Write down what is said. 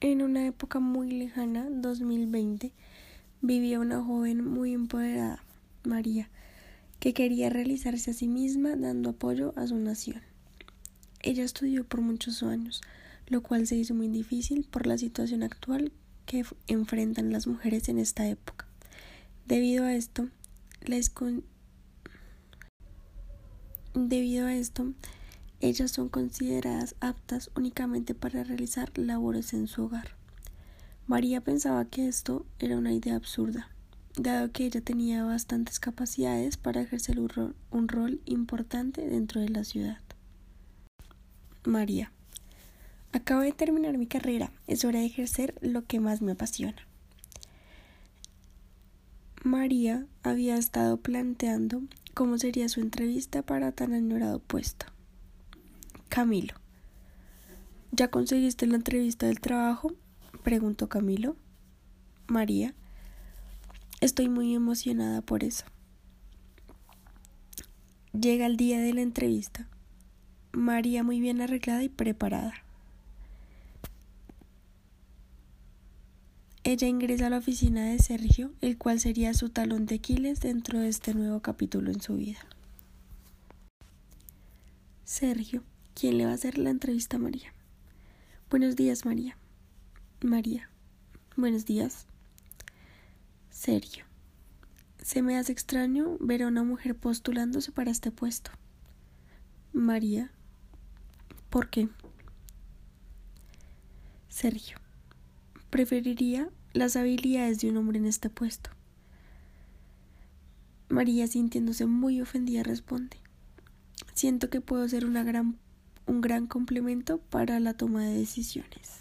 En una época muy lejana, 2020, vivía una joven muy empoderada, María, que quería realizarse a sí misma dando apoyo a su nación. Ella estudió por muchos años, lo cual se hizo muy difícil por la situación actual que enfrentan las mujeres en esta época. Debido a esto, Debido a esto, ellas son consideradas aptas únicamente para realizar labores en su hogar. María pensaba que esto era una idea absurda, dado que ella tenía bastantes capacidades para ejercer un rol, importante dentro de la ciudad. María. Acabo de terminar mi carrera, es hora de ejercer lo que más me apasiona. María había estado planteando cómo sería su entrevista para tan añorado puesto. Camilo. ¿Ya conseguiste la entrevista del trabajo? preguntó Camilo. María. Estoy muy emocionada por eso. Llega el día de la entrevista. María muy bien arreglada y preparada. Ella ingresa a la oficina de Sergio, el cual sería su talón de Aquiles dentro de este nuevo capítulo en su vida. Sergio ¿Quién le va a hacer la entrevista a María? Buenos días, María. María. Buenos días. Sergio. Se me hace extraño ver a una mujer postulándose para este puesto. María. ¿Por qué? Sergio. Preferiría las habilidades de un hombre en este puesto. María, sintiéndose muy ofendida, responde. Siento que puedo ser una gran un gran complemento para la toma de decisiones.